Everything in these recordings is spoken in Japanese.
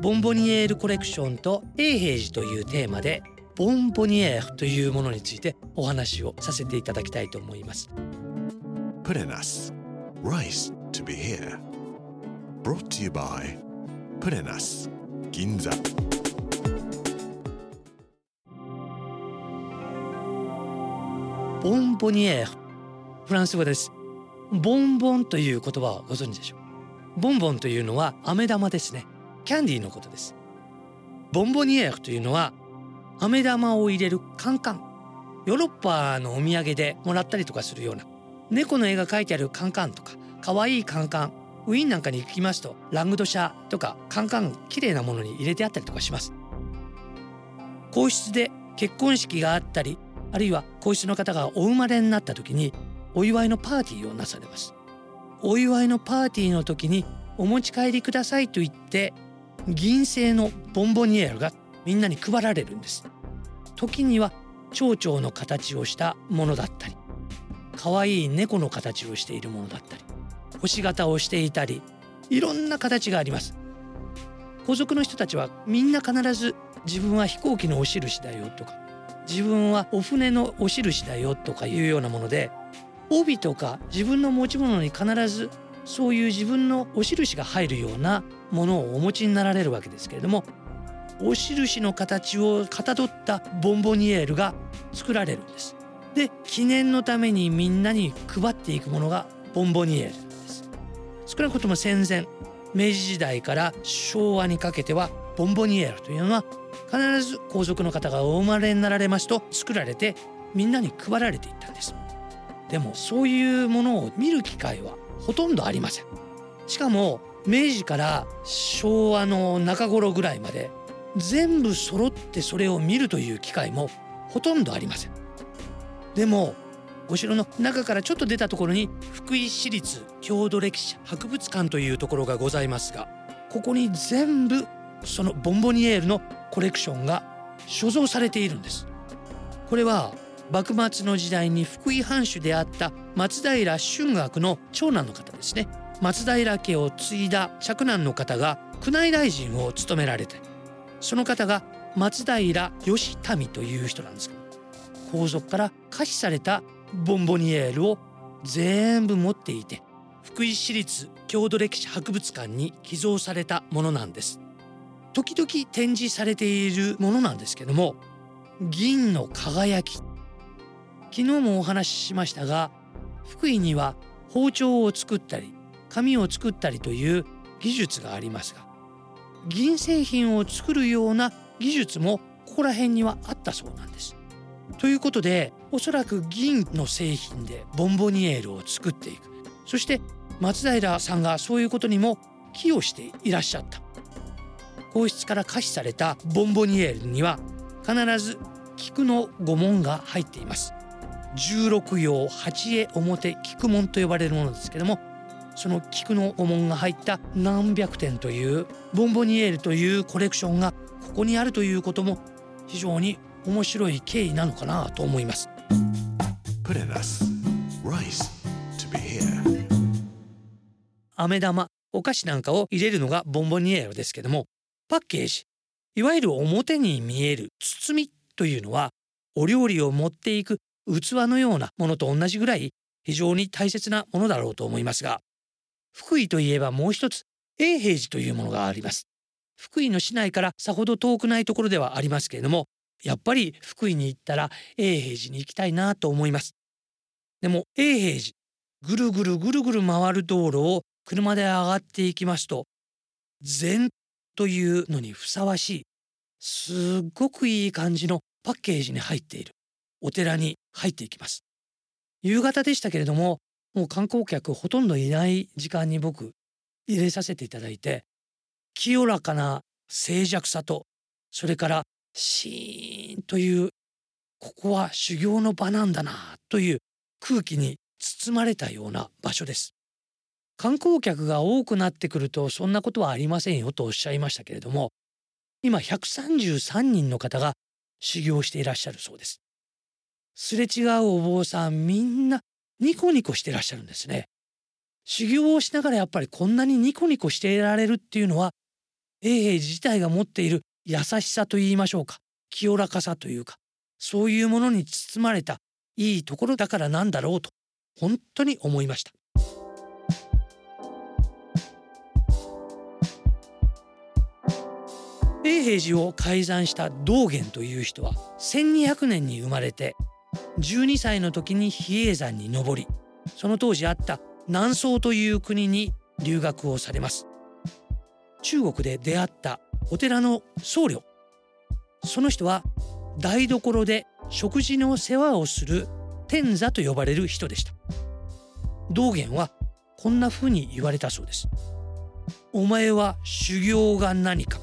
ボンボニエールコレクションと永平寺というテーマでボンボニエールというものについてお話をさせていただきたいと思います。プレナス Rice to be here. Brought to you by プレナス銀座ボンボニエールフランス語です。ボンボンという言葉をご存知でしょう。ボンボンというのは飴玉ですねキャンディーのことです。ボンボニエールというのは飴玉を入れるカンカン。ヨーロッパのお土産でもらったりとかするような。猫の絵が描いてあるカンカンとか可愛いカンカン。ウィーンなんかに行きますとラングドシャとかカンカン綺麗なものに入れてあったりとかします。皇室で結婚式があったりあるいは皇室の方がお生まれになった時にお祝いのパーティーをなされます。お祝いのパーティーの時にお持ち帰りくださいと言って銀製のボンボニエールがみんなに配られるんです。時には蝶々の形をしたものだったり可愛い猫の形をしているものだったり星型をしていたりいろんな形があります。皇族の人たちはみんな必ず自分は飛行機のお印だよとか自分はお船のお印だよとかいうようなもので帯とか自分の持ち物に必ずそういう自分のお印が入るようなものをお持ちになられるわけですけれどもお印の形をかたどったボンボニエールが作られるんです。で記念のためにみんなに配っていくものがボンボニエールです少なくとも戦前明治時代から昭和にかけてはボンボニエールというのは必ず皇族の方がお生まれになられますと作られてみんなに配られていったんですでもそういうものを見る機会はほとんどありません。しかも明治から昭和の中頃ぐらいまで全部揃ってそれを見るという機会もほとんどありません。でもお城の中からちょっと出たところに福井市立郷土歴史博物館というところがございますがここに全部そのボンボニエールのコレクションが所蔵されているんです。これは幕末の時代に福井藩主であった松平春学の長男の方ですね。松平家を継いだ嫡男の方が宮内大臣を務められてその方が松平義民という人なんですけど皇族から可視されたボンボニエールを全部持っていて福井市立郷土歴史博物館に寄贈されたものなんです。時々展示されているものなんですけども銀の輝き昨日もお話ししましたが福井には包丁を作ったり紙を作ったりという技術がありますが銀製品を作るような技術もここら辺にはあったそうなんです。ということでおそらく銀の製品でボンボニエールを作っていく。そして松平さんがそういうことにも寄与していらっしゃった。皇室から可視されたボンボニエールには必ず菊の御紋が入っています。16葉八重表菊紋と呼ばれるものですけどもその菊の御紋が入った何百点というボンボニエールというコレクションがここにあるということも非常に面白い経緯なのかなと思います。飴玉お菓子なんかを入れるのがボンボニエールですけどもパッケージいわゆる表に見える包みというのはお料理を持っていく器のようなものと同じぐらい非常に大切なものだろうと思いますが福井といえばもう一つ永平寺というものがあります。福井の市内からさほど遠くないところではありますけれどもやっぱり福井に行ったら永平寺に行きたいなと思います。でも永平寺ぐるぐるぐるぐる回る道路を車で上がっていきますと禅というのにふさわしいすっごくいい感じのパッケージに入っている。お寺に入っていきます。夕方でしたけれどももう観光客ほとんどいない時間に僕入れさせていただいて清らかな静寂さとそれからシーンというここは修行の場なんだなという空気に包まれたような場所です。観光客が多くなってくるとそんなことはありませんよとおっしゃいましたけれども今133人の方が修行していらっしゃるそうです。すれ違うお坊さんみんなニコニコしてらっしゃるんですね。修行をしながらやっぱりこんなにニコニコしていられるっていうのは永平自体が持っている優しさと言いましょうか。清らかさというか。そういうものに包まれたいいところだからなんだろうと本当に思いました。永平寺を改ざんした道元という人は1200年に生まれて12歳の時に比叡山に登りその当時あった南宋という国に留学をされます。中国で出会ったお寺の僧侶。その人は台所で食事の世話をする天座と呼ばれる人でした。道元はこんな風に言われたそうです。お前は修行が何か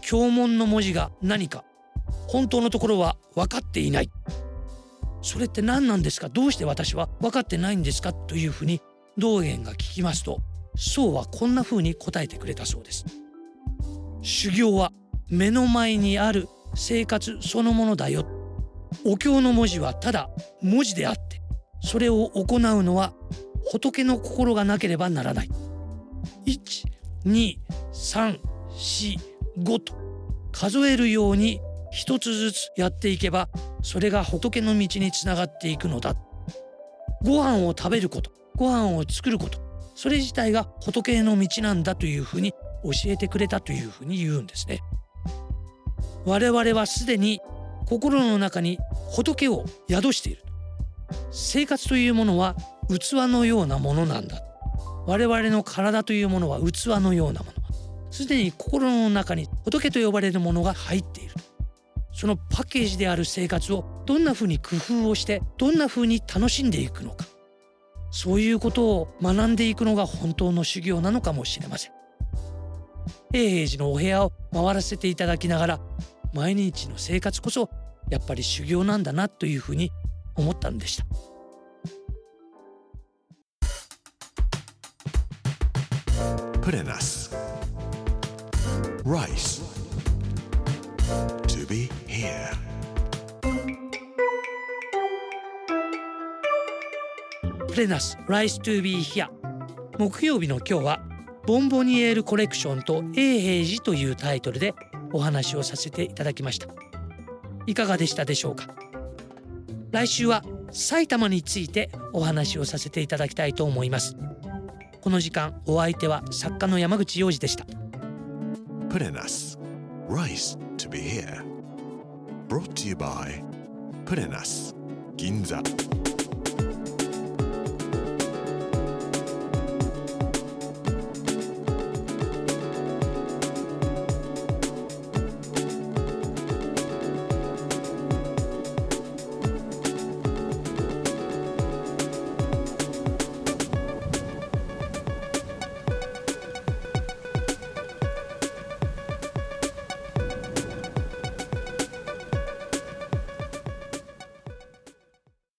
経文の文字が何か本当のところは分かっていない。それって何なんですか？どうして私は分かってないんですか？というふうに道元が聞きますと僧はこんな風に答えてくれたそうです。修行は目の前にある生活そのものだよ。お経の文字はただ文字であってそれを行うのは仏の心がなければならない。12345と数えるように一つずつやっていけばそれが仏の道につながっていくのだ。ご飯を食べることご飯を作ることそれ自体が仏の道なんだというふうに教えてくれたというふうに言うんですね。我々はすでに心の中に仏を宿している生活というものは器のようなものなんだ。我々の体というものは器のようなもの。すでに心の中に仏と呼ばれるものが入っている。そのパッケージである生活をどんなふうに工夫をしてどんなふうに楽しんでいくのかそういうことを学んでいくのが本当の修行なのかもしれません永平寺のお部屋を回らせていただきながら毎日の生活こそやっぱり修行なんだなというふうに思ったんでした。Put in us. Rice. To be here. プレナス Rise to be here 木曜日の今日はボンボニエールコレクションと永平寺というタイトルでお話をさせていただきましたいかがでしたでしょうか？来週は埼玉についてお話をさせていただきたいと思いますこの時間お相手は作家の山口洋二でした Put in us. Rice to be here. brought to you by Pinnas Ginza.